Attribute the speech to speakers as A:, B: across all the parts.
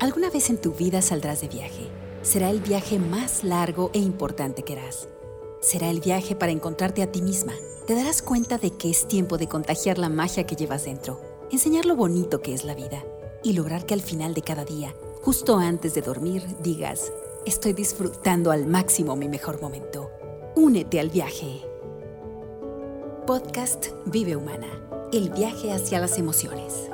A: Alguna vez en tu vida saldrás de viaje. Será el viaje más largo e importante que harás. Será el viaje para encontrarte a ti misma. Te darás cuenta de que es tiempo de contagiar la magia que llevas dentro, enseñar lo bonito que es la vida y lograr que al final de cada día, justo antes de dormir, digas, estoy disfrutando al máximo mi mejor momento. Únete al viaje. Podcast Vive Humana, el viaje hacia las emociones.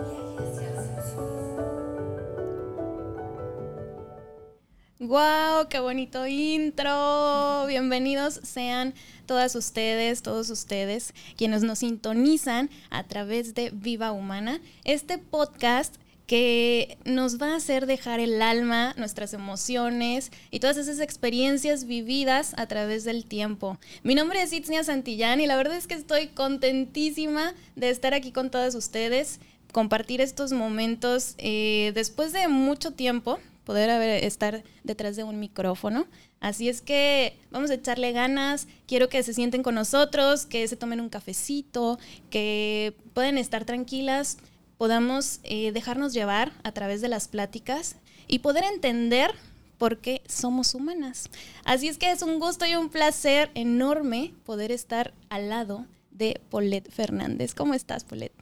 B: ¡Wow! ¡Qué bonito intro! Bienvenidos sean todas ustedes, todos ustedes, quienes nos sintonizan a través de Viva Humana, este podcast que nos va a hacer dejar el alma, nuestras emociones y todas esas experiencias vividas a través del tiempo. Mi nombre es Itznia Santillán y la verdad es que estoy contentísima de estar aquí con todas ustedes, compartir estos momentos eh, después de mucho tiempo, poder estar detrás de un micrófono. Así es que vamos a echarle ganas, quiero que se sienten con nosotros, que se tomen un cafecito, que pueden estar tranquilas podamos eh, dejarnos llevar a través de las pláticas y poder entender por qué somos humanas. Así es que es un gusto y un placer enorme poder estar al lado de Paulette Fernández. ¿Cómo estás, Paulette?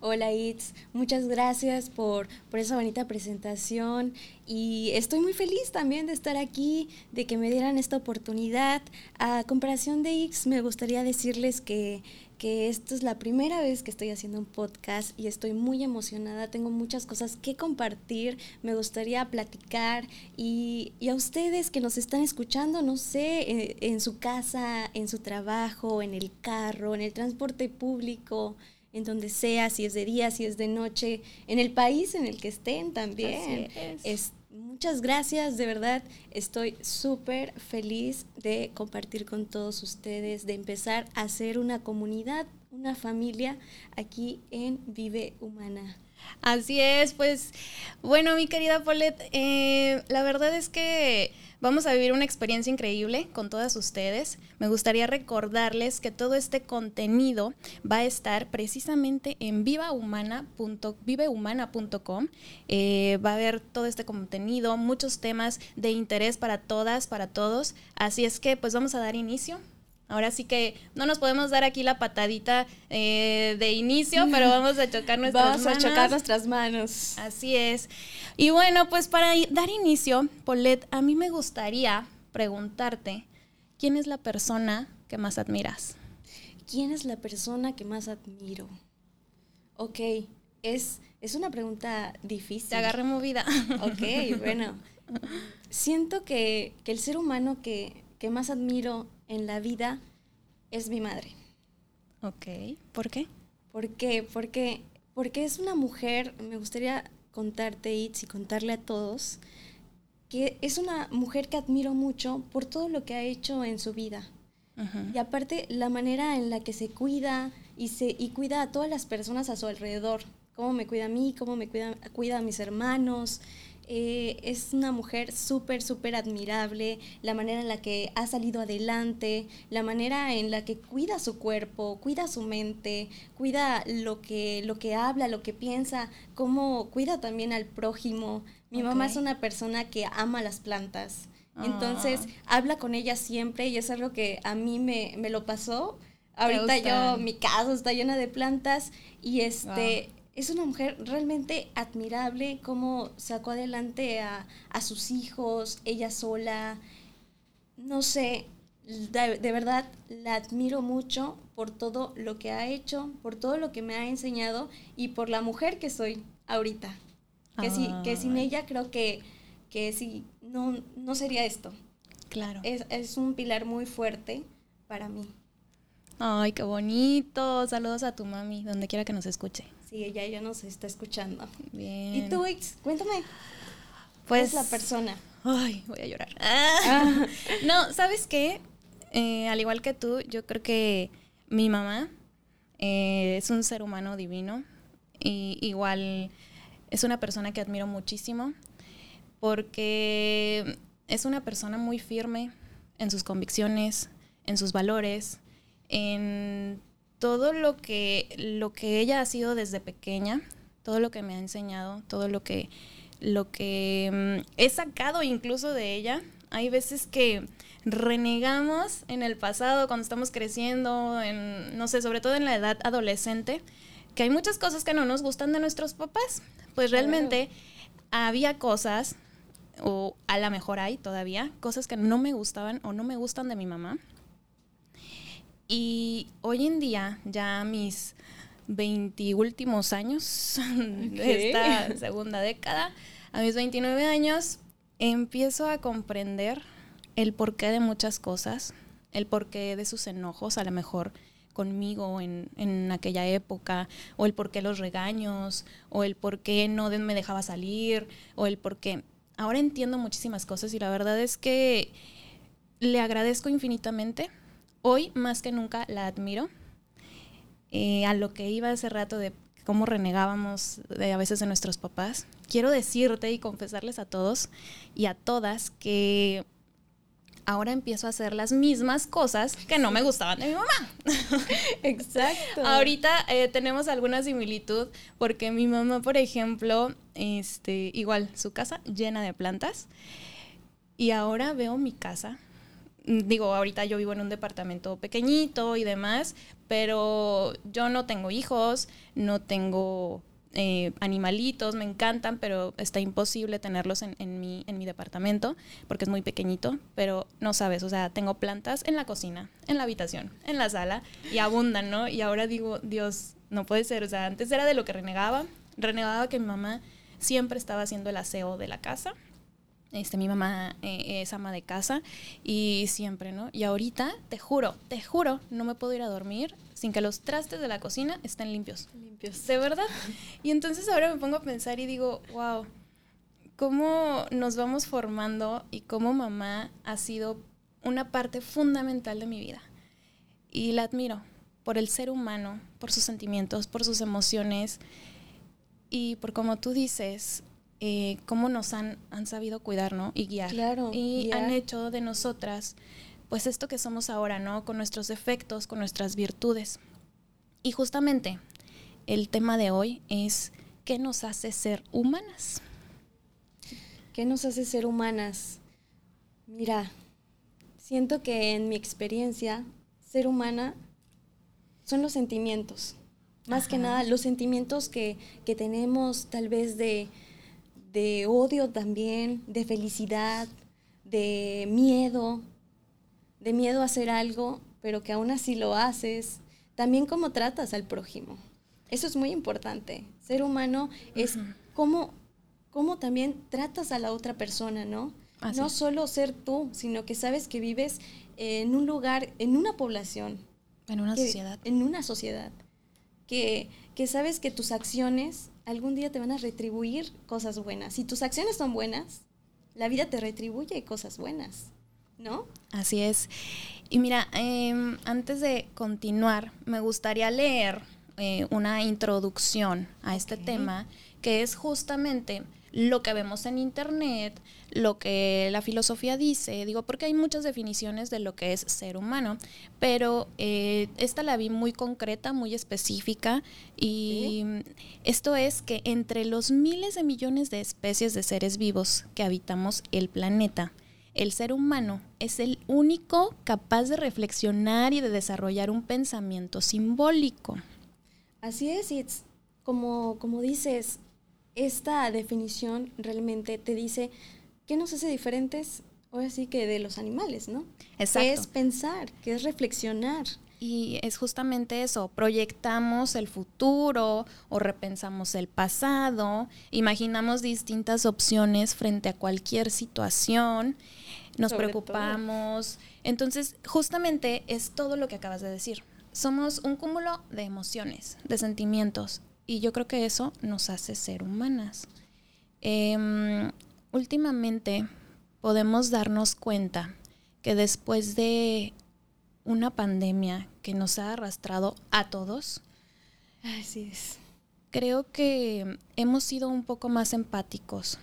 C: Hola Itz, muchas gracias por, por, esa bonita presentación y estoy muy feliz también de estar aquí, de que me dieran esta oportunidad. A comparación de X, me gustaría decirles que que es la primera vez que estoy haciendo un podcast y estoy muy emocionada, tengo muchas cosas que compartir, me gustaría platicar y, a ustedes que nos están escuchando, no sé, en, su casa, en su trabajo, en el carro, en el transporte público, en donde sea, si es de día, si es de noche, en el país en el que estén también. es muchas gracias, de verdad estoy súper feliz de compartir con todos ustedes, de empezar a hacer una comunidad, una familia aquí en Vive Humana.
B: Así es, pues bueno, mi querida Paulette, eh, la verdad es que vamos a vivir una experiencia increíble con todas ustedes. Me gustaría recordarles que todo este contenido va a estar precisamente en vivahumana.com. Eh, va a haber todo este contenido, muchos temas de interés para todas, para todos. Así es que pues vamos a dar inicio. Ahora sí que no nos podemos dar aquí la patadita eh, de inicio, pero vamos a chocar nuestras manos.
C: Vamos a chocar nuestras manos.
B: Así es. Y bueno, pues para dar inicio, Paulette, a mí me gustaría preguntarte, ¿quién es la persona que más admiras?
C: ¿Quién es la persona que más admiro? Ok, es, es una pregunta difícil.
B: Te agarré movida.
C: Ok, bueno. Siento que, que el ser humano que, que más admiro en la vida es mi madre.
B: Ok, ¿por qué?
C: ¿Por qué? Porque, porque es una mujer, me gustaría contarte, Itz, y contarle a todos, que es una mujer que admiro mucho por todo lo que ha hecho en su vida. Y aparte, la manera en la que se cuida y, se, y cuida a todas las personas a su alrededor. Cómo me cuida a mí, cómo me cuida, cuida a mis hermanos, eh, es una mujer súper, súper admirable, la manera en la que ha salido adelante, la manera en la que cuida su cuerpo, cuida su mente, cuida lo que, lo que habla, lo que piensa, cómo cuida también al prójimo. Mi mamá es una persona que ama las plantas. Entonces, ah. habla con ella siempre y es algo que a mí me, me lo pasó. Ahorita yo, mi casa está llena de plantas y este, es una mujer realmente admirable, cómo sacó adelante a, sus hijos, ella sola. No sé, de, verdad la admiro mucho por todo lo que ha hecho, por todo lo que me ha enseñado y por la mujer que soy ahorita. Que, sí, que sin ella creo que, que sí, no, no sería esto.
B: Claro.
C: Es, es un pilar muy fuerte para mí.
B: Ay, qué bonito. Saludos a tu mami, donde quiera que nos escuche.
C: Sí, ella ya nos está escuchando.
B: Bien.
C: ¿Y tú? Cuéntame. Pues. es la persona?
B: Ay, voy a llorar. Ah. no, ¿sabes qué? Eh, al igual que tú, yo creo que mi mamá eh, es un ser humano divino. Y igual es una persona que admiro muchísimo porque es una persona muy firme en sus convicciones, en sus valores, en todo lo que, lo que ella ha sido desde pequeña, todo lo que me ha enseñado, todo lo que, lo que mm, he sacado incluso de ella. Hay veces que renegamos en el pasado cuando estamos creciendo, en, no sé, sobre todo en la edad adolescente, que hay muchas cosas que no nos gustan de nuestros papás. Pues realmente había cosas, o a lo mejor hay todavía, cosas que no me gustaban o no me gustan de mi mamá. Y hoy en día, ya mis 20 últimos años de esta segunda década, a mis 29 años, empiezo a comprender el porqué de muchas cosas, el porqué de sus enojos, a lo mejor conmigo en, en, aquella época, o el por qué los regaños, o el por qué no me dejaba salir, o el por qué... Ahora entiendo muchísimas cosas y la verdad es que le agradezco infinitamente. Hoy más que nunca la admiro. Eh, a lo que iba hace rato de cómo renegábamos de, a veces de nuestros papás, quiero decirte y confesarles a todos y a todas que ahora empiezo a hacer las mismas cosas que no me gustaban de mi mamá.
C: Exacto.
B: Ahorita eh, tenemos alguna similitud porque mi mamá, por ejemplo, este, igual su casa llena de plantas y ahora veo mi casa. Digo, ahorita yo vivo en un departamento pequeñito y demás, pero yo no tengo hijos, no tengo eh, animalitos, me encantan, pero está imposible tenerlos en, en, mi, en mi departamento porque es muy pequeñito, pero no sabes, o sea, tengo plantas en la cocina, en la habitación, en la sala y abundan, ¿no? Y ahora digo, Dios, no puede ser, o sea, antes era de lo que renegaba, renegaba que mi mamá siempre estaba haciendo el aseo de la casa. Este, mi mamá eh, es ama de casa y siempre, ¿no? Y ahorita, te juro, te juro, no me puedo ir a dormir sin que los trastes de la cocina estén limpios.
C: Limpios.
B: De verdad. Y entonces ahora me pongo a pensar y digo, wow, cómo nos vamos formando y cómo mamá ha sido una parte fundamental de mi vida. Y la admiro por el ser humano, por sus sentimientos, por sus emociones y por como tú dices, eh, cómo nos han, han sabido cuidar, ¿no? Y guiar.
C: Claro.
B: Y
C: guiar.
B: han hecho de nosotras pues esto que somos ahora, ¿no? Con nuestros defectos, con nuestras virtudes. Y justamente el tema de hoy es ¿qué nos hace ser humanas?
C: ¿Qué nos hace ser humanas? Mira, siento que en mi experiencia, ser humana son los sentimientos. Más Ajá. que nada, los sentimientos que, que tenemos tal vez de, de odio también, de felicidad, de miedo, de miedo a hacer algo, pero que aún así lo haces. También cómo tratas al prójimo. Eso es muy importante. Ser humano es uh -huh. cómo, cómo, también tratas a la otra persona, ¿no? Así no es. solo ser tú, sino que sabes que vives en un lugar, en una población.
B: En una
C: que,
B: sociedad.
C: En una sociedad. Que, que sabes que tus acciones algún día te van a retribuir cosas buenas. Si tus acciones son buenas, la vida te retribuye cosas buenas. ¿no?
B: Así es. Y mira, eh, antes de continuar, me gustaría leer eh, una introducción a este okay. tema, que es justamente lo que vemos en internet, lo que la filosofía dice, digo, porque hay muchas definiciones de lo que es ser humano, pero eh, esta la vi muy concreta, muy específica, y ¿Sí? esto es que entre los miles de millones de especies de seres vivos que habitamos el planeta, el ser humano es el único capaz de reflexionar y de desarrollar un pensamiento simbólico.
C: Así es, y como, como dices, esta definición realmente te dice qué nos hace diferentes, ahora sí que de los animales, ¿no?
B: Exacto.
C: Que es pensar, que es reflexionar.
B: Y es justamente eso, proyectamos el futuro o repensamos el pasado, imaginamos distintas opciones frente a cualquier situación, nos Sobre preocupamos. Todo. Entonces, justamente es todo lo que acabas de decir. Somos un cúmulo de emociones, de sentimientos, y yo creo que eso nos hace ser humanas. Eh, últimamente podemos darnos cuenta que después de una pandemia que nos ha arrastrado a todos.
C: Así es.
B: Creo que hemos sido un poco más empáticos.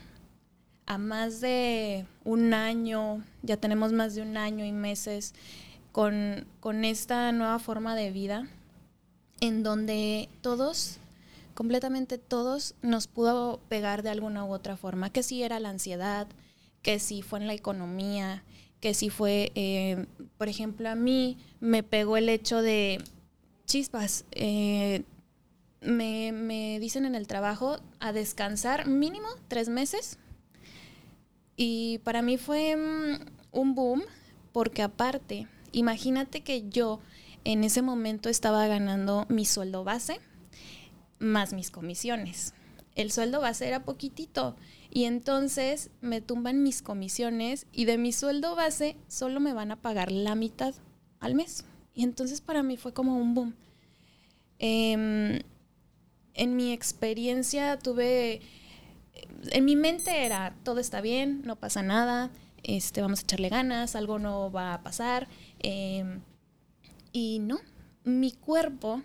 B: A más de un año, ya tenemos más de un año y meses con, con esta nueva forma de vida, en donde todos completamente todos nos pudo pegar de alguna u otra forma, que si era la ansiedad, que si fue en la economía, que si fue, eh, por ejemplo, a mí me pegó el hecho de chispas. Eh, me, me, dicen en el trabajo a descansar mínimo tres meses. Y para mí fue mm, un boom porque aparte, imagínate que yo en ese momento estaba ganando mi sueldo base más mis comisiones. El sueldo base era poquitito y entonces me tumban mis comisiones y de mi sueldo base solo me van a pagar la mitad al mes. Y entonces para mí fue como un boom. Em, en mi experiencia tuve, en mi mente era, todo está bien, no pasa nada, este, vamos a echarle ganas, algo no va a pasar. Em, y no, mi cuerpo,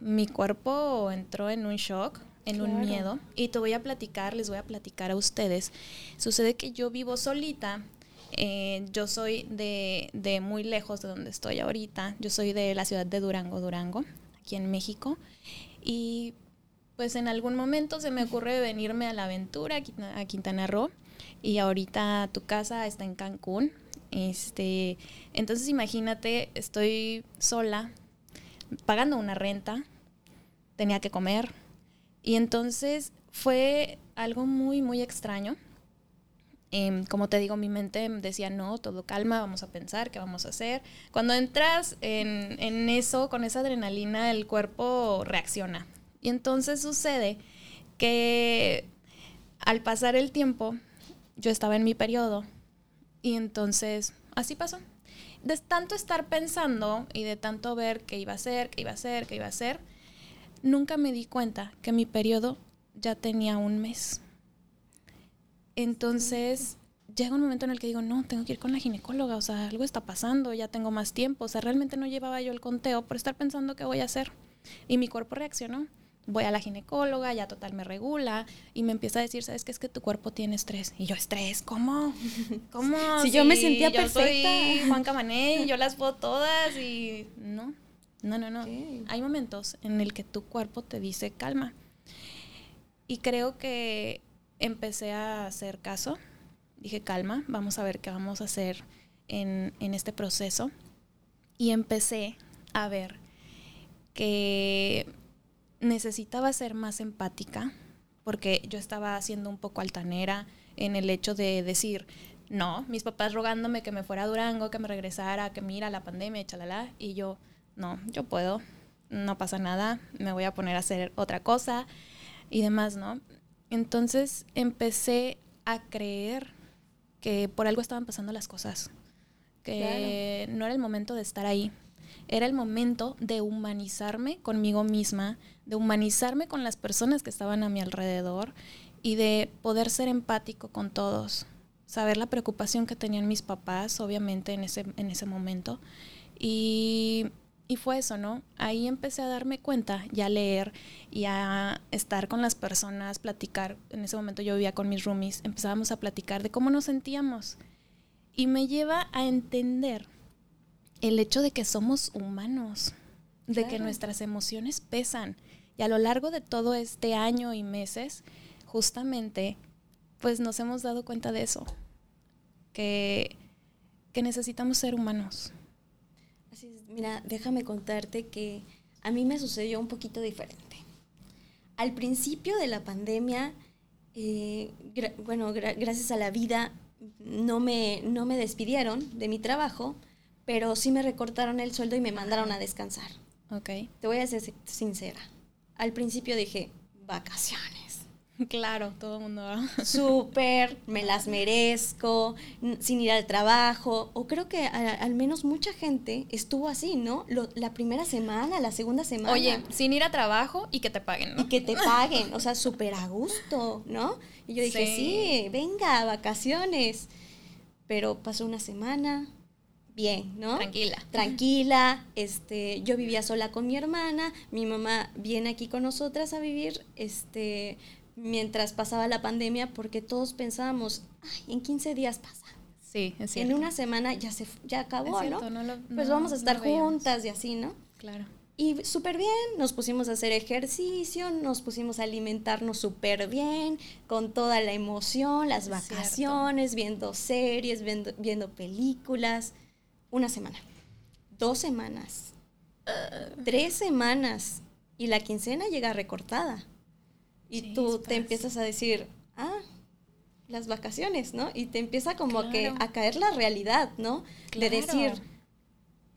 B: mi cuerpo entró en un shock, en un miedo. Y te voy a platicar, les voy a platicar a ustedes. Sucede que yo vivo solita. Eh, yo soy de, de muy lejos de donde estoy ahorita. Yo soy de la ciudad de Durango, Durango, aquí en México. Y pues en algún momento se me ocurre venirme a la aventura a Quintana Roo y ahorita tu casa está en Cancún. Este, entonces imagínate, estoy sola, pagando una renta, tenía que comer y entonces fue algo muy, muy extraño. Em, como te digo, mi mente decía, no, todo calma, vamos a pensar, ¿qué vamos a hacer? Cuando entras en, eso, con esa adrenalina, el cuerpo reacciona. Y entonces sucede que al pasar el tiempo, yo estaba en mi periodo y entonces así pasó. De tanto estar pensando y de tanto ver qué iba a ser, qué iba a ser, qué iba a hacer, nunca me di cuenta que mi periodo ya tenía un mes. Entonces llega un momento en el que digo, no, tengo que ir con la ginecóloga, o sea, algo está pasando, ya tengo más tiempo, o sea, realmente no llevaba yo el conteo por estar pensando qué voy a hacer. Y mi cuerpo reaccionó voy a la ginecóloga, ya total me regula y me empieza a decir, ¿sabes qué? Es que tu cuerpo tiene estrés. Y yo, ¿estrés? ¿Cómo? ¿Cómo?
C: si, yo me sentía
B: yo
C: perfecta.
B: Soy Juan Camané y yo las puedo todas y no, no, no, no. Hay momentos en el que tu cuerpo te dice calma. Y creo que empecé a hacer caso. Dije, calma, vamos a ver qué vamos a hacer en, en este proceso. Y empecé a ver que necesitaba ser más empática porque yo estaba siendo un poco altanera en el hecho de decir, no, mis papás rogándome que me fuera a Durango, que me regresara, que mira la pandemia, chalala, y yo, no, yo puedo, no pasa nada, me voy a poner a hacer otra cosa y demás, ¿no? Entonces empecé a creer que por algo estaban pasando las cosas, que no era el momento de estar ahí, era el momento de humanizarme conmigo misma, de humanizarme con las personas que estaban a mi alrededor y de poder ser empático con todos, saber la preocupación que tenían mis papás, obviamente, en ese, en ese momento. Y, y fue eso, ¿no? Ahí empecé a darme cuenta y a leer y a estar con las personas, platicar. En ese momento yo vivía con mis roomies, empezábamos a platicar de cómo nos sentíamos. Y me lleva a entender el hecho de que somos humanos, de que nuestras emociones pesan. Y a lo largo de todo este año y meses, justamente, pues nos hemos dado cuenta de eso, que, que necesitamos ser humanos.
C: Mira, déjame contarte que a mí me sucedió un poquito diferente. Al principio de la pandemia, eh, bueno, gracias a la vida, no me, no me despidieron de mi trabajo, pero sí me recortaron el sueldo y me mandaron a descansar.
B: Ok.
C: Te voy a ser sincera. Al principio dije, vacaciones.
B: Claro, todo el mundo.
C: Súper, me las merezco, sin ir al trabajo. O creo que al menos mucha gente estuvo así, ¿no? la primera semana, la segunda semana.
B: Oye, sin ir a trabajo y que te paguen, ¿no?
C: Y que te paguen, o sea, súper a gusto, ¿no? Y yo dije, sí, venga, vacaciones. Pero pasó una semana, bien, ¿no?
B: Tranquila.
C: Tranquila. Este, yo vivía sola con mi hermana, mi mamá viene aquí con nosotras a vivir, este, mientras pasaba la pandemia, porque todos pensábamos, ay, en 15 días pasa.
B: Sí, es cierto.
C: En una semana ya se ya acabó, ¿no? pues vamos a estar juntas y así, ¿no?
B: Claro.
C: Y súper bien, nos pusimos a hacer ejercicio, nos pusimos a alimentarnos súper bien, con toda la emoción, las vacaciones, viendo series, viendo, viendo, películas. Una semana, dos semanas, tres semanas y la quincena llega recortada. Y tú te empiezas a decir, ah, las vacaciones, ¿no? Y te empieza como que a caer la realidad, ¿no? De decir,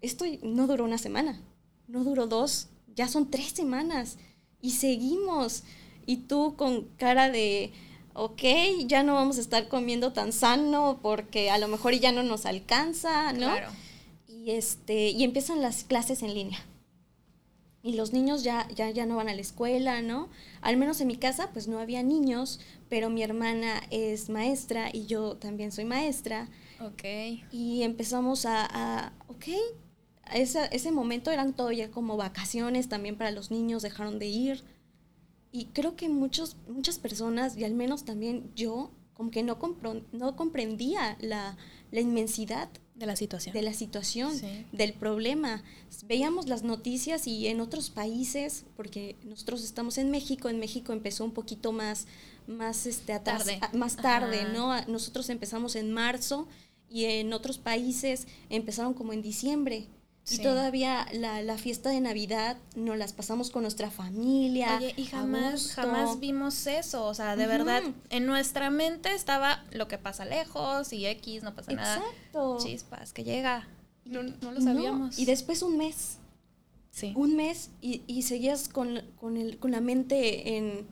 C: esto no duró una semana no duró dos, ya son tres semanas y seguimos. Y tú con cara de, ok, ya no vamos a estar comiendo tan sano porque a lo mejor ya no nos alcanza, ¿no? Claro. Y, este, y empiezan las clases en línea. Y los niños ya, ya, ya no van a la escuela, ¿no? Al menos en mi casa, pues no había niños, pero mi hermana es maestra y yo también soy maestra.
B: Ok.
C: Y empezamos a, a ok, ese, ese momento eran todavía como vacaciones también para los niños, dejaron de ir. Y creo que muchos, muchas personas, y al menos también yo, como que no, no comprendía la, la, inmensidad
B: de la situación.
C: De la situación, del problema. Veíamos las noticias y en otros países, porque nosotros estamos en México, en México empezó un poquito más, más, este,
B: tarde.
C: más tarde, ¿no? Nosotros empezamos en marzo y en otros países empezaron como en diciembre. Y todavía la, la, fiesta de Navidad nos las pasamos con nuestra familia.
B: Oye, y jamás, jamás vimos eso. O sea, de verdad, en nuestra mente estaba lo que pasa lejos y X, no pasa nada. Exacto. Chispas, que llega. No, no lo sabíamos.
C: Y después un mes.
B: Sí.
C: Un mes y, y seguías con, con, el, con la mente en,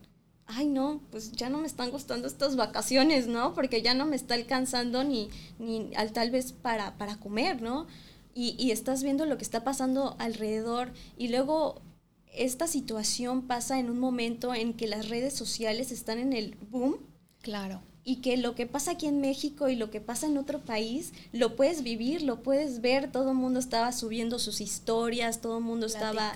C: ay no, pues ya no me están gustando estas vacaciones, ¿no? Porque ya no me está alcanzando ni, ni al, tal vez para, para comer, ¿no? Y, estás viendo lo que está pasando alrededor y luego esta situación pasa en un momento en que las redes sociales están en el boom.
B: Claro.
C: Y que lo que pasa aquí en México y lo que pasa en otro país, lo puedes vivir, lo puedes ver. Todo el mundo estaba subiendo sus historias, todo el mundo estaba,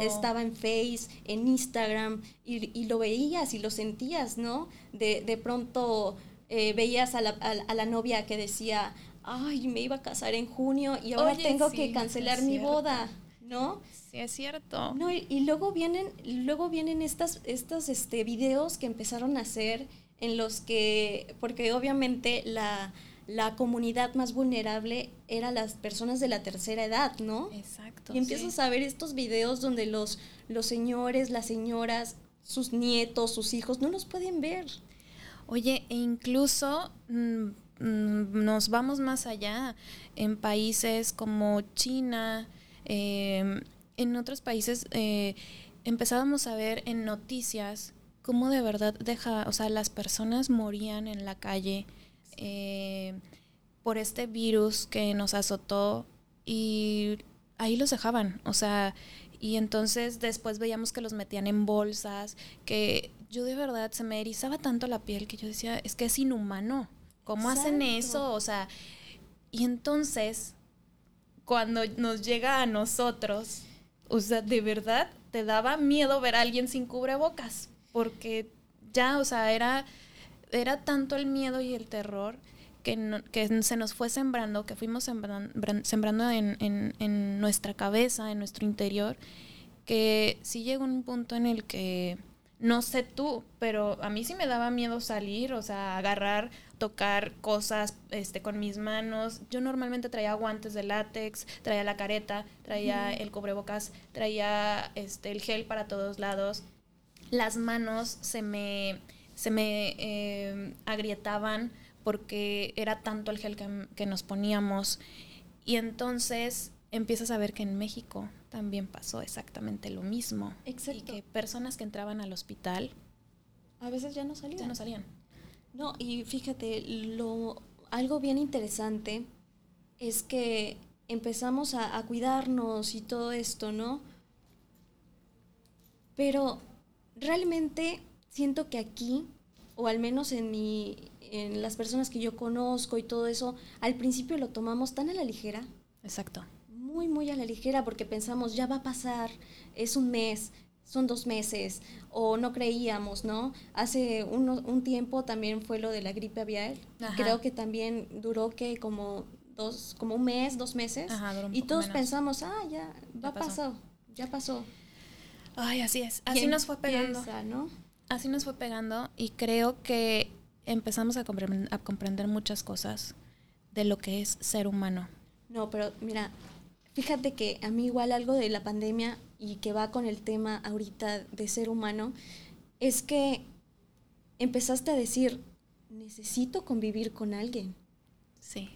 C: estaba en Face, en Instagram, y, lo veías y lo sentías, ¿no? De, de pronto eh, veías a la, a la novia que decía, ay, me iba a casar en junio y ahora tengo que cancelar mi boda, ¿no?
B: Sí, es cierto.
C: No, y, luego vienen, luego vienen estas, estos este, videos que empezaron a hacer en los que, porque obviamente la, la comunidad más vulnerable era las personas de la tercera edad, ¿no?
B: Exacto.
C: Y empiezas a ver estos videos donde los, los señores, las señoras, sus nietos, sus hijos, no los pueden ver.
B: Oye, e incluso mm, nos vamos más allá en países como China, em, en otros países eh, empezábamos a ver en noticias cómo de verdad deja, o sea, las personas morían en la calle eh, por este virus que nos azotó y ahí los dejaban, o sea, y entonces después veíamos que los metían en bolsas, que yo de verdad se me erizaba tanto la piel que yo decía, es que es inhumano. ¿Cómo hacen eso? O sea, y entonces, cuando nos llega a nosotros, o sea, de verdad te daba miedo ver a alguien sin cubrebocas, porque ya, o sea, era, era tanto el miedo y el terror que, que se nos fue sembrando, que fuimos sembrando, en, en, en nuestra cabeza, en nuestro interior, que sí llegó un punto en el que no sé tú, pero a mí sí me daba miedo salir, o sea, agarrar, tocar cosas este, con mis manos. Yo normalmente traía guantes de látex, traía la careta, traía el cubrebocas, traía este, el gel para todos lados. Las manos se me, se me em, agrietaban porque era tanto el gel que, que nos poníamos. Y entonces empiezas a ver que en México también pasó exactamente lo mismo.
C: Exacto.
B: Y que personas que entraban al hospital
C: a veces ya no salían.
B: Ya no salían.
C: No, y fíjate, lo, algo bien interesante es que empezamos a, a cuidarnos y todo esto, ¿no? Pero realmente siento que aquí, o al menos en mi, en las personas que yo conozco y todo eso, al principio lo tomamos tan a la ligera.
B: Exacto
C: muy, muy a la ligera porque pensamos, ya va a pasar, es un mes, son dos meses, o no creíamos, ¿no? Hace un tiempo también fue lo de la gripe aviar, creo que también duró que como dos, como un mes, dos meses, y todos pensamos, ah, ya, va a pasar, ya pasó.
B: Ay, así es. Así nos fue pegando.
C: ¿no?
B: Así nos fue pegando y creo que empezamos a, a comprender muchas cosas de lo que es ser humano.
C: No, pero mira, fíjate que a mí igual algo de la pandemia y que va con el tema ahorita de ser humano, es que empezaste a decir, necesito convivir con alguien.
B: Sí.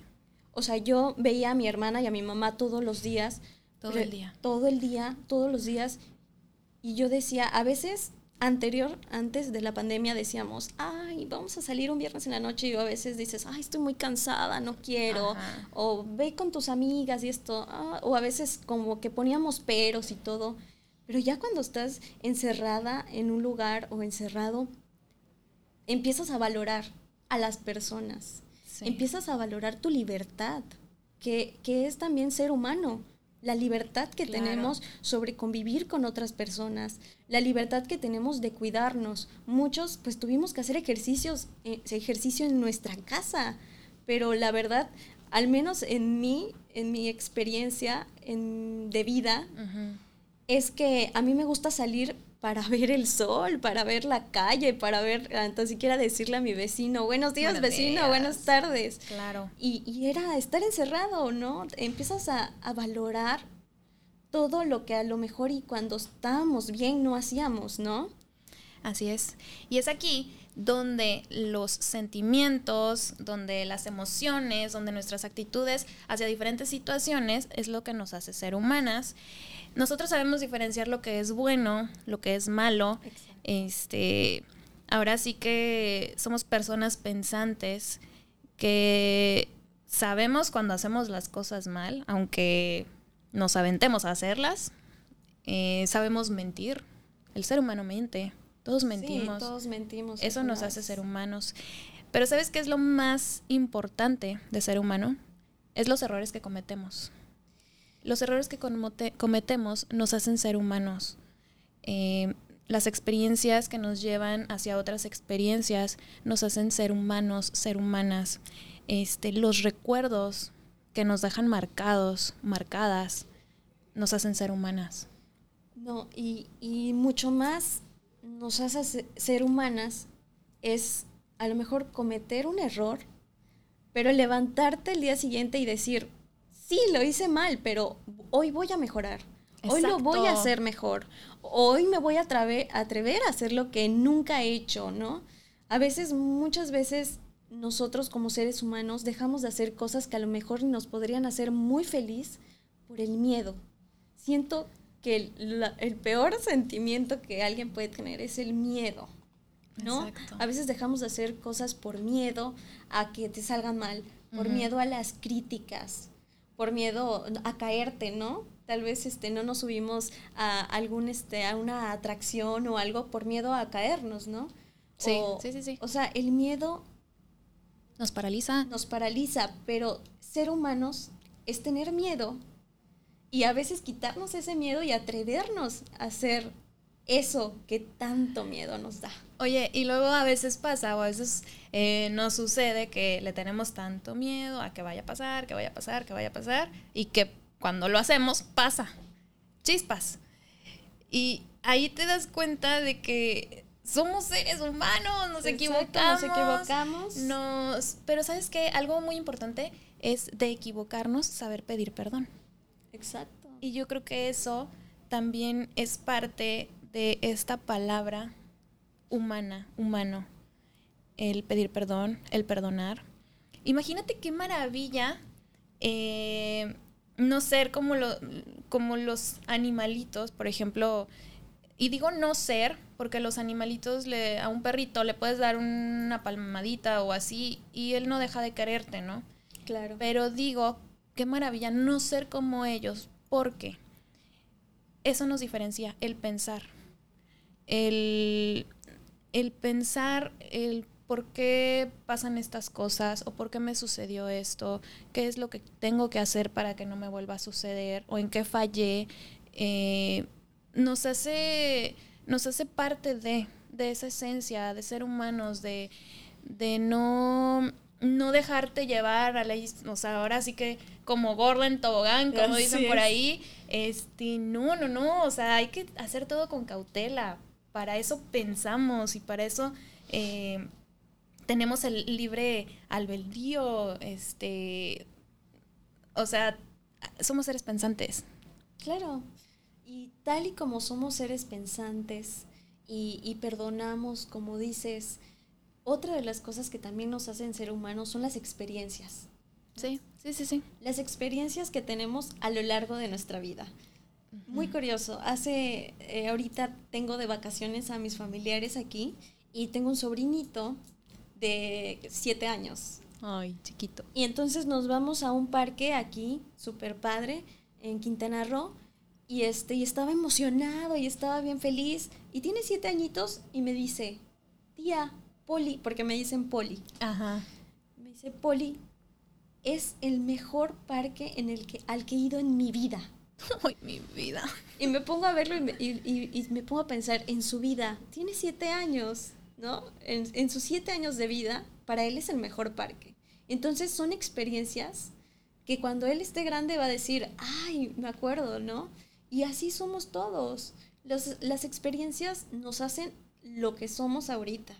C: O sea, yo veía a mi hermana y a mi mamá todos los días.
B: Todo el día.
C: Todo el día, todos los días. Y yo decía, a veces anterior, antes de la pandemia, decíamos, ay, vamos a salir un viernes en la noche y a veces dices, ay, estoy muy cansada, no quiero, o ve con tus amigas y esto, ah, o a veces como que poníamos peros y todo, pero ya cuando estás encerrada en un lugar o encerrado, empiezas a valorar a las personas, empiezas a valorar tu libertad, que, que, es también ser humano, la libertad que tenemos sobre convivir con otras personas, la libertad que tenemos de cuidarnos. Muchos pues tuvimos que hacer ejercicios, eh, ejercicio en nuestra casa, pero la verdad, al menos en mí, en mi experiencia en, de vida, es que a mí me gusta salir para ver el sol, para ver la calle, para ver, tan siquiera decirle a mi vecino, buenos días vecino, buenas tardes.
B: Claro.
C: Y, era estar encerrado, ¿no? Empiezas a, a, valorar todo lo que a lo mejor y cuando estábamos bien no hacíamos, ¿no?
B: Así es. Y es aquí donde los sentimientos, donde las emociones, donde nuestras actitudes hacia diferentes situaciones es lo que nos hace ser humanas nosotros sabemos diferenciar lo que es bueno, lo que es malo. Este, ahora sí que somos personas pensantes que sabemos cuando hacemos las cosas mal, aunque nos aventemos a hacerlas. Eh, sabemos mentir. El ser humano mente. Todos mentimos.
C: todos mentimos.
B: Eso nos hace ser humanos. Pero ¿sabes qué es lo más importante de ser humano? Es los errores que cometemos. Los errores que cometemos nos hacen ser humanos. Eh, las experiencias que nos llevan hacia otras experiencias nos hacen ser humanos, ser humanas. Este, los recuerdos que nos dejan marcados, marcadas, nos hacen ser humanas.
C: No, y, y mucho más nos hace ser humanas es a lo mejor cometer un error, pero levantarte el día siguiente y decir, sí, lo hice mal, pero hoy voy a mejorar. Hoy lo voy a hacer mejor. Hoy me voy a atrever, atrever a hacer lo que nunca he hecho, ¿no? A veces, muchas veces, nosotros como seres humanos dejamos de hacer cosas que a lo mejor nos podrían hacer muy feliz por el miedo. Siento que el, el peor sentimiento que alguien puede tener es el miedo, ¿no? A veces dejamos de hacer cosas por miedo a que te salgan mal, por miedo a las críticas, por miedo a caerte, ¿no? Tal vez este, no nos subimos a algún, este, a una atracción o algo por miedo a caernos, ¿no?
B: Sí, sí, sí, sí.
C: O sea, el miedo
B: nos paraliza.
C: Nos paraliza, pero ser humanos es tener miedo y a veces quitarnos ese miedo y atrevernos a hacer eso que tanto miedo nos da.
B: Oye, y luego a veces pasa o a veces eh, nos sucede que le tenemos tanto miedo a que vaya a pasar, que vaya a pasar, que vaya a pasar, y que cuando lo hacemos pasa. Chispas. Y ahí te das cuenta de que somos seres humanos, nos equivocamos.
C: Nos equivocamos.
B: Nos, pero sabes que algo muy importante es de equivocarnos, saber pedir perdón.
C: Exacto.
B: Y yo creo que eso también es parte de esta palabra humana, humano, el pedir perdón, el perdonar. Imagínate qué maravilla eh, no ser como, lo, como los animalitos, por ejemplo, y digo no ser, porque los animalitos le, a un perrito le puedes dar una palmadita o así y él no deja de quererte, ¿no?
C: Claro.
B: Pero digo, qué maravilla no ser como ellos, porque eso nos diferencia, el pensar el, pensar el por qué pasan estas cosas o por qué me sucedió esto, qué es lo que tengo que hacer para que no me vuelva a suceder o en qué fallé, eh, nos, hace, nos hace parte de, esa esencia de ser humanos, de, de no, no dejarte llevar a la, o sea, ahora sí que como Gordon tobogán, como dicen por ahí, este, no, no, no, o sea, hay que hacer todo con cautela, para eso pensamos y para eso eh, tenemos el libre albedrío, este, o sea, somos seres pensantes.
C: Claro, y tal y como somos seres pensantes y, y perdonamos, como dices, otra de las cosas que también nos hacen ser humanos son las experiencias.
B: Sí, sí, sí, sí.
C: Las experiencias que tenemos a lo largo de nuestra vida. Muy curioso. Hace, eh, ahorita tengo de vacaciones a mis familiares aquí y tengo un sobrinito de siete años.
B: Ay, chiquito.
C: Y entonces nos vamos a un parque aquí, súper padre, en Quintana Roo. Y, este, y estaba emocionado y estaba bien feliz. Y tiene siete añitos y me dice, tía, Poli, porque me dicen Poli.
B: Ajá.
C: Me dice, Poli, es el mejor parque en el que, al que he ido en mi vida.
B: Ay, mi vida.
C: Y me pongo a verlo y me, y, me pongo a pensar en su vida. Tiene siete años, ¿no? En, en, sus siete años de vida, para él es el mejor parque. Entonces son experiencias que cuando él esté grande va a decir, ay, me acuerdo, ¿no? Y así somos todos. Los, las experiencias nos hacen lo que somos ahorita.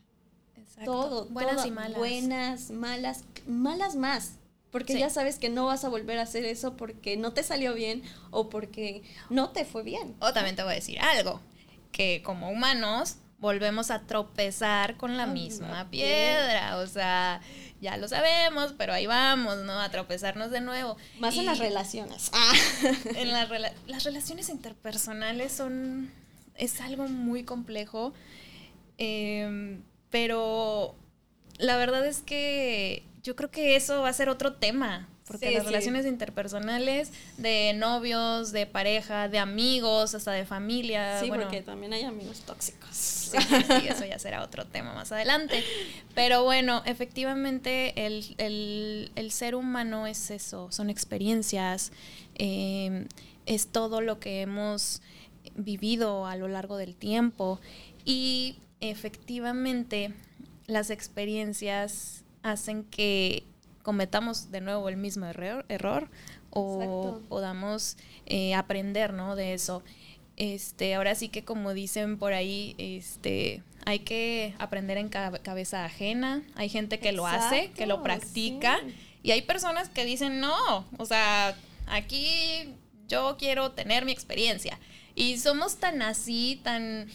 C: Todo, buenas y malas. Buenas, malas, malas más. Porque ya sabes que no vas a volver a hacer eso porque no te salió bien o porque no te fue bien.
B: O también te voy a decir algo, que como humanos volvemos a tropezar con la misma piedra. O sea, ya lo sabemos, pero ahí vamos, ¿no? A tropezarnos de nuevo.
C: Más en las relaciones.
B: En las relaciones interpersonales son. es algo muy complejo. Eh, pero la verdad es que yo creo que eso va a ser otro tema. Porque las relaciones interpersonales de novios, de pareja, de amigos, hasta de familia.
C: Sí, porque también hay amigos tóxicos.
B: Sí, sí, eso ya será otro tema más adelante. Pero bueno, efectivamente el, ser humano es eso, son experiencias, eh, es todo lo que hemos vivido a lo largo del tiempo. Y efectivamente las experiencias hacen que cometamos de nuevo el mismo error, o podamos eh, aprender ¿no? de eso. Este, ahora sí que como dicen por ahí, este, hay que aprender en cabeza ajena. Hay gente que lo hace, que lo practica. Y hay personas que dicen, no, o sea, aquí yo quiero tener mi experiencia. Y somos tan así, tan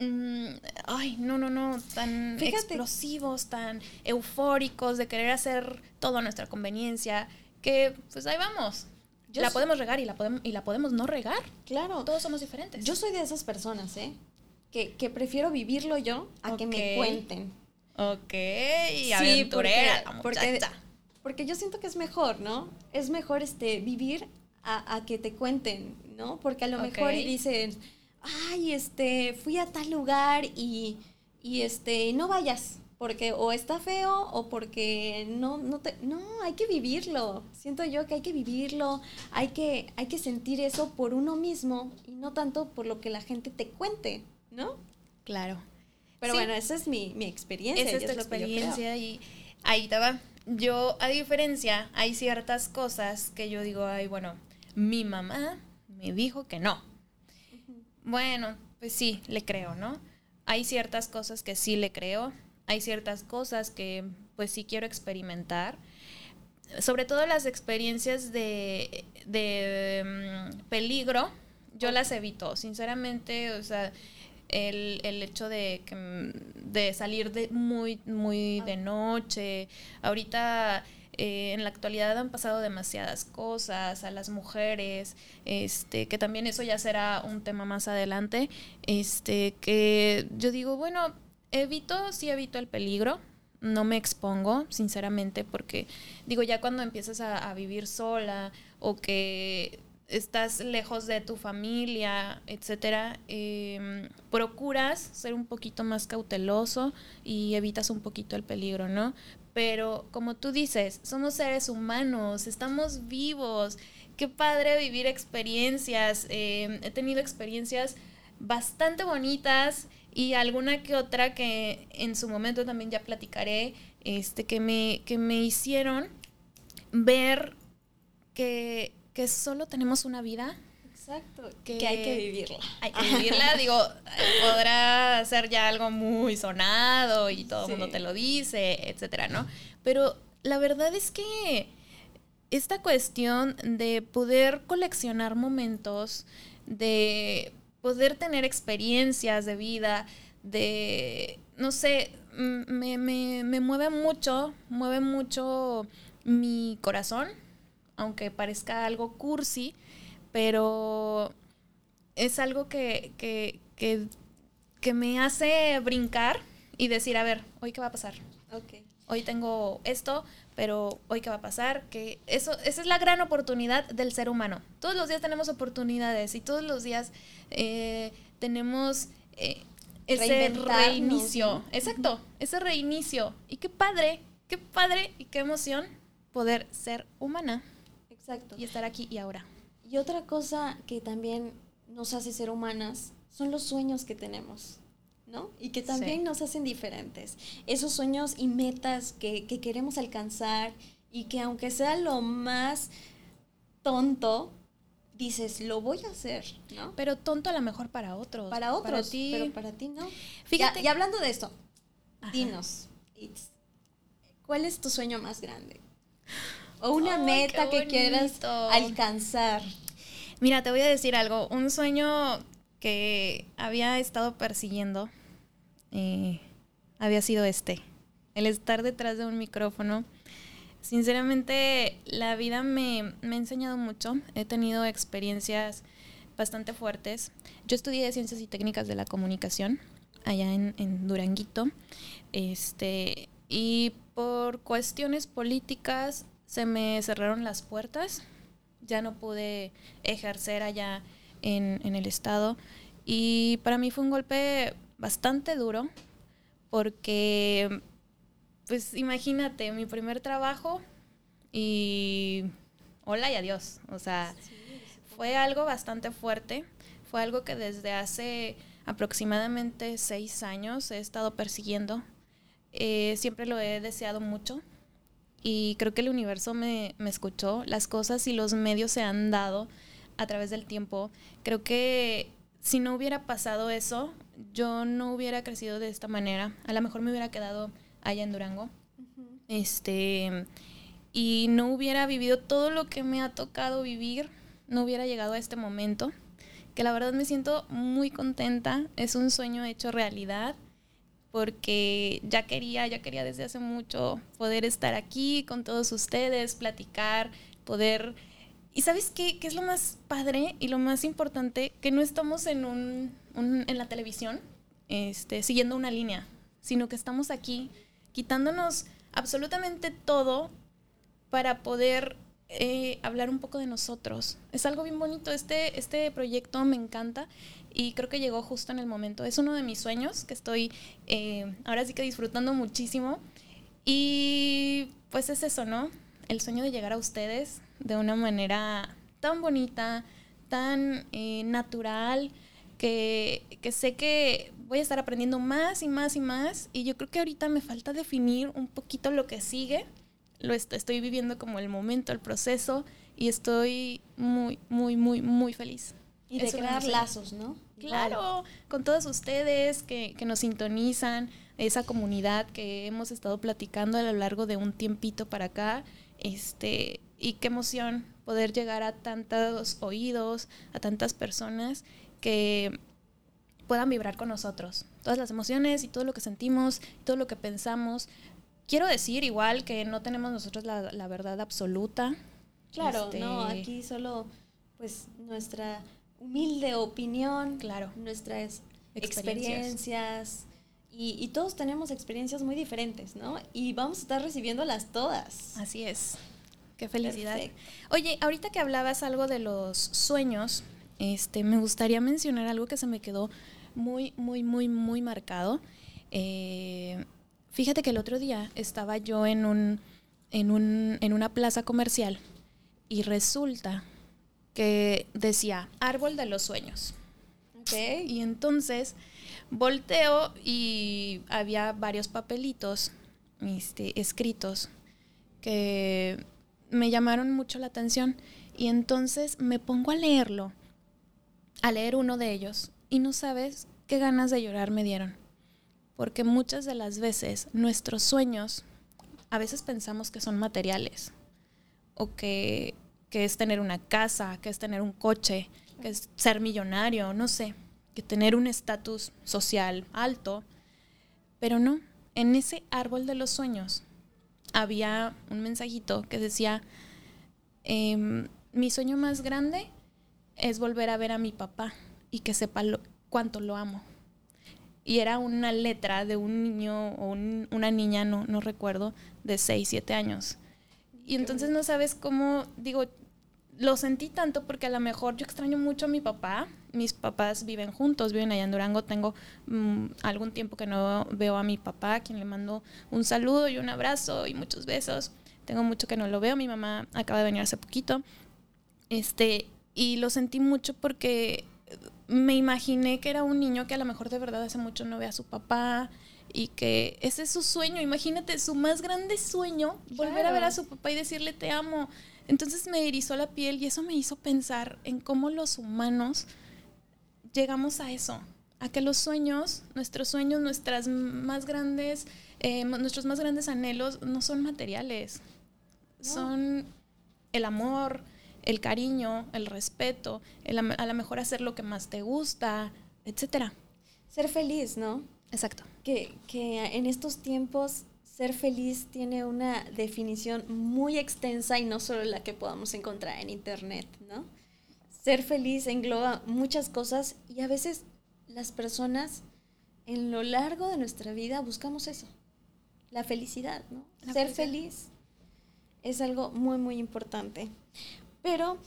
B: Mm, ay, no, no, no, tan explosivos, tan eufóricos de querer hacer todo a nuestra conveniencia, que pues ahí vamos. la podemos regar y la podemos, y la podemos no regar.
C: Claro.
B: Todos somos diferentes.
C: Yo soy de esas personas, ¿eh? Que, que prefiero vivirlo yo a que me cuenten.
B: Ok, aventurera,
C: porque, porque, yo siento que es mejor, ¿no? Es mejor este vivir a, a que te cuenten, ¿no? Porque a lo mejor dicen ay, este, fui a tal lugar y, y este, no vayas, porque o está feo o porque no, no te, no, hay que vivirlo. Siento yo que hay que vivirlo, hay que, hay que sentir eso por uno mismo y no tanto por lo que la gente te cuente, ¿no?
B: Claro.
C: Pero bueno, esa es mi, experiencia.
B: Esa es tu experiencia y ahí te va. Yo, a diferencia, hay ciertas cosas que yo digo, ay, bueno, mi mamá me dijo que no bueno, pues sí, le creo, ¿no? Hay ciertas cosas que sí le creo, hay ciertas cosas que pues sí quiero experimentar. Sobre todo las experiencias de, mm, peligro, yo las evito, sinceramente, o sea, el, el hecho de, mm, de salir de muy, muy de noche. Ahorita eh, en la actualidad han pasado demasiadas cosas a las mujeres, este, que también eso ya será un tema más adelante, este, que yo digo, bueno, evito, sí evito el peligro, no me expongo, sinceramente, porque digo, ya cuando empiezas a, vivir sola o que estás lejos de tu familia, etcétera, em, procuras ser un poquito más cauteloso y evitas un poquito el peligro, ¿no? Pero como tú dices, somos seres humanos, estamos vivos, qué padre vivir experiencias, eh, he tenido experiencias bastante bonitas y alguna que otra que en su momento también ya platicaré, este, que me, que me hicieron ver que, que solo tenemos una vida.
C: Exacto. Que, hay que vivirla.
B: Hay que vivirla, digo, podrá ser ya algo muy sonado y todo el mundo te lo dice, etcétera, ¿no? Pero la verdad es que esta cuestión de poder coleccionar momentos, de poder tener experiencias de vida, de, no sé, me, me, mueve mucho, mueve mucho mi corazón, aunque parezca algo cursi, pero es algo que, que, que, que me hace brincar y decir, a ver, hoy qué va a pasar.
C: Okay.
B: Hoy tengo esto, pero hoy qué va a pasar, que eso, esa es la gran oportunidad del ser humano. Todos los días tenemos oportunidades y todos los días eh, tenemos eh, ese reinicio. Exacto, ese reinicio. Y qué padre, qué padre y qué emoción poder ser humana.
C: Exacto.
B: Y estar aquí y ahora.
C: Y otra cosa que también nos hace ser humanas son los sueños que tenemos. ¿no? Y que también nos hacen diferentes. Esos sueños y metas que, queremos alcanzar y que aunque sea lo más tonto, dices, lo voy a hacer, ¿no?
B: Pero tonto a lo mejor para otros.
C: Para otros, pero para ti no.
B: Fíjate.
C: Y hablando de esto, dinos, ¿cuál es tu sueño más grande? O una meta que quieras alcanzar.
B: Mira, te voy a decir algo. Un sueño que había estado persiguiendo eh, había sido este, el estar detrás de un micrófono. Sinceramente, la vida me, me ha enseñado mucho, he tenido experiencias bastante fuertes. Yo estudié Ciencias y Técnicas de la Comunicación allá en, en Duranguito, este, y por cuestiones políticas se me cerraron las puertas, ya no pude ejercer allá en, el estado. Y para mí fue un golpe bastante duro porque, pues imagínate, mi primer trabajo y hola y adiós. O sea, fue algo bastante fuerte. Fue algo que desde hace aproximadamente seis años he estado persiguiendo. Eh, siempre lo he deseado mucho y creo que el universo me, me escuchó. Las cosas y los medios se han dado a través del tiempo. Creo que si no hubiera pasado eso, yo no hubiera crecido de esta manera. A lo mejor me hubiera quedado allá en Durango. Este y no hubiera vivido todo lo que me ha tocado vivir, no hubiera llegado a este momento, que la verdad me siento muy contenta, es un sueño hecho realidad porque ya quería, ya quería desde hace mucho poder estar aquí con todos ustedes, platicar, poder y sabes qué, qué es lo más padre y lo más importante, que no estamos en, un, en la televisión este, siguiendo una línea, sino que estamos aquí quitándonos absolutamente todo para poder eh, hablar un poco de nosotros. Es algo bien bonito, este, este proyecto me encanta y creo que llegó justo en el momento. Es uno de mis sueños que estoy eh, ahora sí que disfrutando muchísimo y pues es eso, ¿no? El sueño de llegar a ustedes, de una manera tan bonita, tan eh, natural, que, sé que voy a estar aprendiendo más y más y más. Y yo creo que ahorita me falta definir un poquito lo que sigue. Lo estoy viviendo como el momento, el proceso, y estoy muy, muy, muy, muy feliz.
C: Y de crear lazos, ¿no?
B: Claro, con todos ustedes que, que, nos sintonizan, esa comunidad que hemos estado platicando a lo largo de un tiempito para acá. Este, y qué emoción poder llegar a tantos oídos, a tantas personas que puedan vibrar con nosotros. Todas las emociones y todo lo que sentimos, todo lo que pensamos. Quiero decir igual que no tenemos nosotros la, verdad absoluta.
C: Claro, este, no, aquí solo pues nuestra humilde opinión,
B: claro,
C: nuestras experiencias. y, y, todos tenemos experiencias muy diferentes, ¿no? Y vamos a estar recibiéndolas todas.
B: Así es. Qué felicidad. Oye, ahorita que hablabas algo de los sueños, este, me gustaría mencionar algo que se me quedó muy, muy, muy, muy marcado. Eh, fíjate que el otro día estaba yo en un, en un, en una plaza comercial y resulta que decía árbol de los sueños.
C: Okay.
B: Y entonces volteo y había varios papelitos este, escritos que me llamaron mucho la atención y entonces me pongo a leerlo, a leer uno de ellos y no sabes qué ganas de llorar me dieron. Porque muchas de las veces nuestros sueños, a veces pensamos que son materiales o que, que es tener una casa, que es tener un coche, que es ser millonario, no sé, que tener un estatus social alto, pero no, en ese árbol de los sueños había un mensajito que decía, em, mi sueño más grande es volver a ver a mi papá y que sepa cuánto lo amo. Y era una letra de un niño o una niña, no, no recuerdo, de 6, 7 años. Y entonces no sabes cómo, digo, lo sentí tanto porque a lo mejor yo extraño mucho a mi papá. Mis papás viven juntos, viven allá en Durango. Tengo mm, algún tiempo que no veo a mi papá, a quien le mando un saludo y un abrazo y muchos besos. Tengo mucho que no lo veo. Mi mamá acaba de venir hace poquito. Este, y lo sentí mucho porque me imaginé que era un niño que a lo mejor de verdad hace mucho no ve a su papá y que ese es su sueño. Imagínate, su más grande sueño, volver a ver a su papá y decirle te amo. Entonces me erizó la piel y eso me hizo pensar en cómo los humanos llegamos a eso, a que los sueños, nuestros sueños, nuestras más grandes, eh, nuestros más grandes anhelos no son materiales, son el amor, el cariño, el respeto, a lo mejor hacer lo que más te gusta, etcétera.
C: Ser feliz, ¿no?
B: Exacto.
C: Que, que en estos tiempos ser feliz tiene una definición muy extensa y no solo la que podamos encontrar en internet, ¿no? Ser feliz engloba muchas cosas y a veces las personas en lo largo de nuestra vida buscamos eso, la felicidad, ¿no? ser feliz es algo muy, muy importante. Pero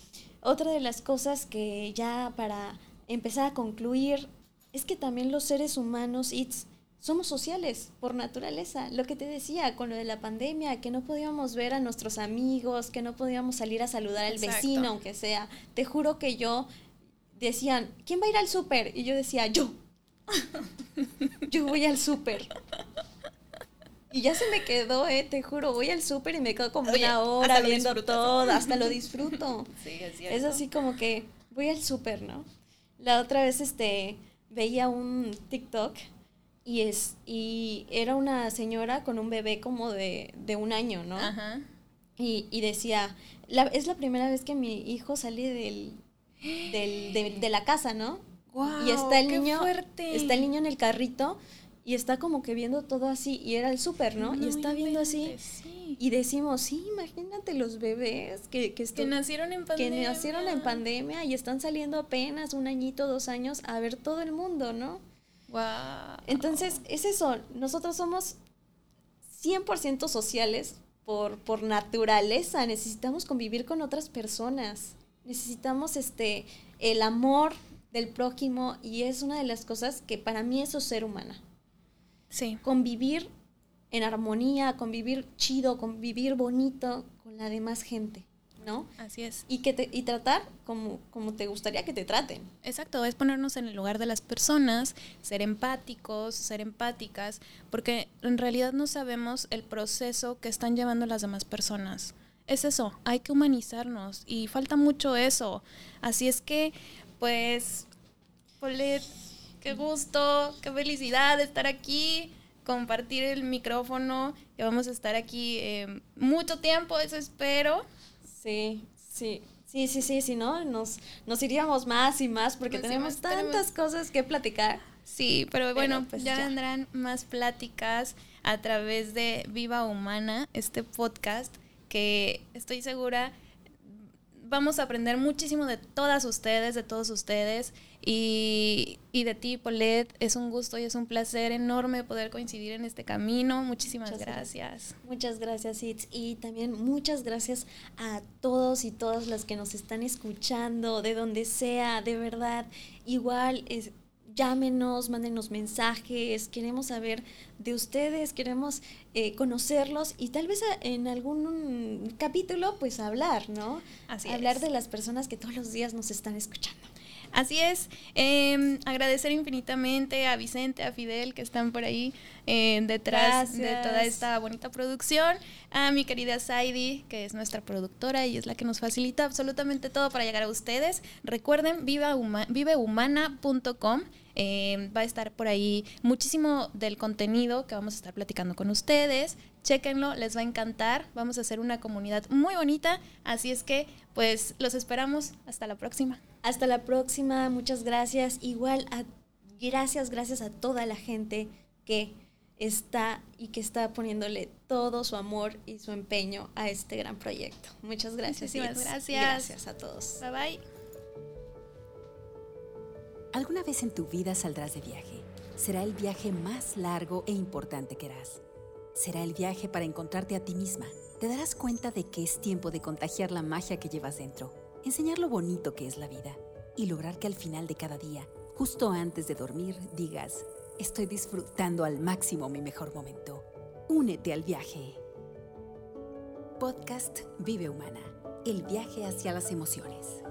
C: otra de las cosas que ya para empezar a concluir es que también los seres humanos, it's, somos sociales por naturaleza. Lo que te decía con lo de la pandemia, que no podíamos ver a nuestros amigos, que no podíamos salir a saludar al vecino, aunque sea. Te juro que yo decían, ¿quién va a ir al súper? Y yo decía, yo. yo voy al súper. Y ya se me quedó, eh, te juro, voy al súper y me quedo como una hora viendo todo, hasta lo disfruto.
B: Sí, es,
C: es así como que voy al súper, ¿no? La otra vez este veía un TikTok y, es, y era una señora con un bebé como de, un año, ¿no? Ajá. Y, y decía, la, es la primera vez que mi hijo sale del, del de, la casa, ¿no?
B: Wow,
C: y está el niño, está el niño en el carrito y está como que viendo todo así y era el súper, ¿no? y está viendo así y decimos, sí, imagínate los bebés que, que,
B: que nacieron en pandemia.
C: Que nacieron en pandemia y están saliendo apenas un añito, dos años a ver todo el mundo, ¿no? Entonces, es eso, nosotros somos 100% sociales por, por naturaleza, necesitamos convivir con otras personas, necesitamos este, el amor del prójimo y es una de las cosas que para mí eso es ser humana.
B: Sí.
C: Convivir en armonía, convivir chido, convivir bonito con la demás gente. ¿No?
B: Así es.
C: Y, que te, y tratar como, como te gustaría que te traten.
B: Exacto, es ponernos en el lugar de las personas, ser empáticos, ser empáticas, porque en realidad no sabemos el proceso que están llevando las demás personas. Es eso, hay que humanizarnos y falta mucho eso. Así es que, pues, Polet, qué gusto, qué felicidad estar aquí compartir el micrófono, que vamos a estar aquí eh, mucho tiempo, eso espero.
C: Sí, sí. Sí, sí, sí, sí, ¿no? Nos, nos iríamos más y más porque tenemos tantas cosas que platicar.
B: Sí, pero bueno, pues ya, vendrán más pláticas a través de Viva Humana, este podcast que estoy segura vamos a aprender muchísimo de todas ustedes, de todos ustedes. Y, y de ti, Paulette, es un gusto y es un placer enorme poder coincidir en este camino. Muchísimas gracias.
C: Muchas gracias, Itz. Y también muchas gracias a todos y todas las que nos están escuchando, de donde sea, de verdad. Igual es llámenos, mándenos mensajes, queremos saber de ustedes, queremos eh, conocerlos y tal vez en algún capítulo pues hablar, ¿no?
B: Así
C: hablar de las personas que todos los días nos están escuchando.
B: Así es, em, agradecer infinitamente a Vicente, a Fidel, que están por ahí eh, detrás de toda esta bonita producción, a mi querida Saidi, que es nuestra productora y es la que nos facilita absolutamente todo para llegar a ustedes. Recuerden, vivehumana.com. Em, va a estar por ahí muchísimo del contenido que vamos a estar platicando con ustedes. Chequenlo, les va a encantar. Vamos a hacer una comunidad muy bonita. Así es que, pues, los esperamos. Hasta la próxima.
C: Hasta la próxima, muchas gracias. Igual, a, gracias, gracias a toda la gente que está y que está poniéndole todo su amor y su empeño a este gran proyecto. Muchas gracias.
B: Muchísimas gracias.
C: Gracias a todos.
B: Bye bye.
A: Alguna vez en tu vida saldrás de viaje. Será el viaje más largo e importante que harás. Será el viaje para encontrarte a ti misma. Te darás cuenta de que es tiempo de contagiar la magia que llevas dentro enseñar lo bonito que es la vida y lograr que al final de cada día, justo antes de dormir, digas, estoy disfrutando al máximo mi mejor momento. Únete al viaje. Podcast Vive Humana, el viaje hacia las emociones.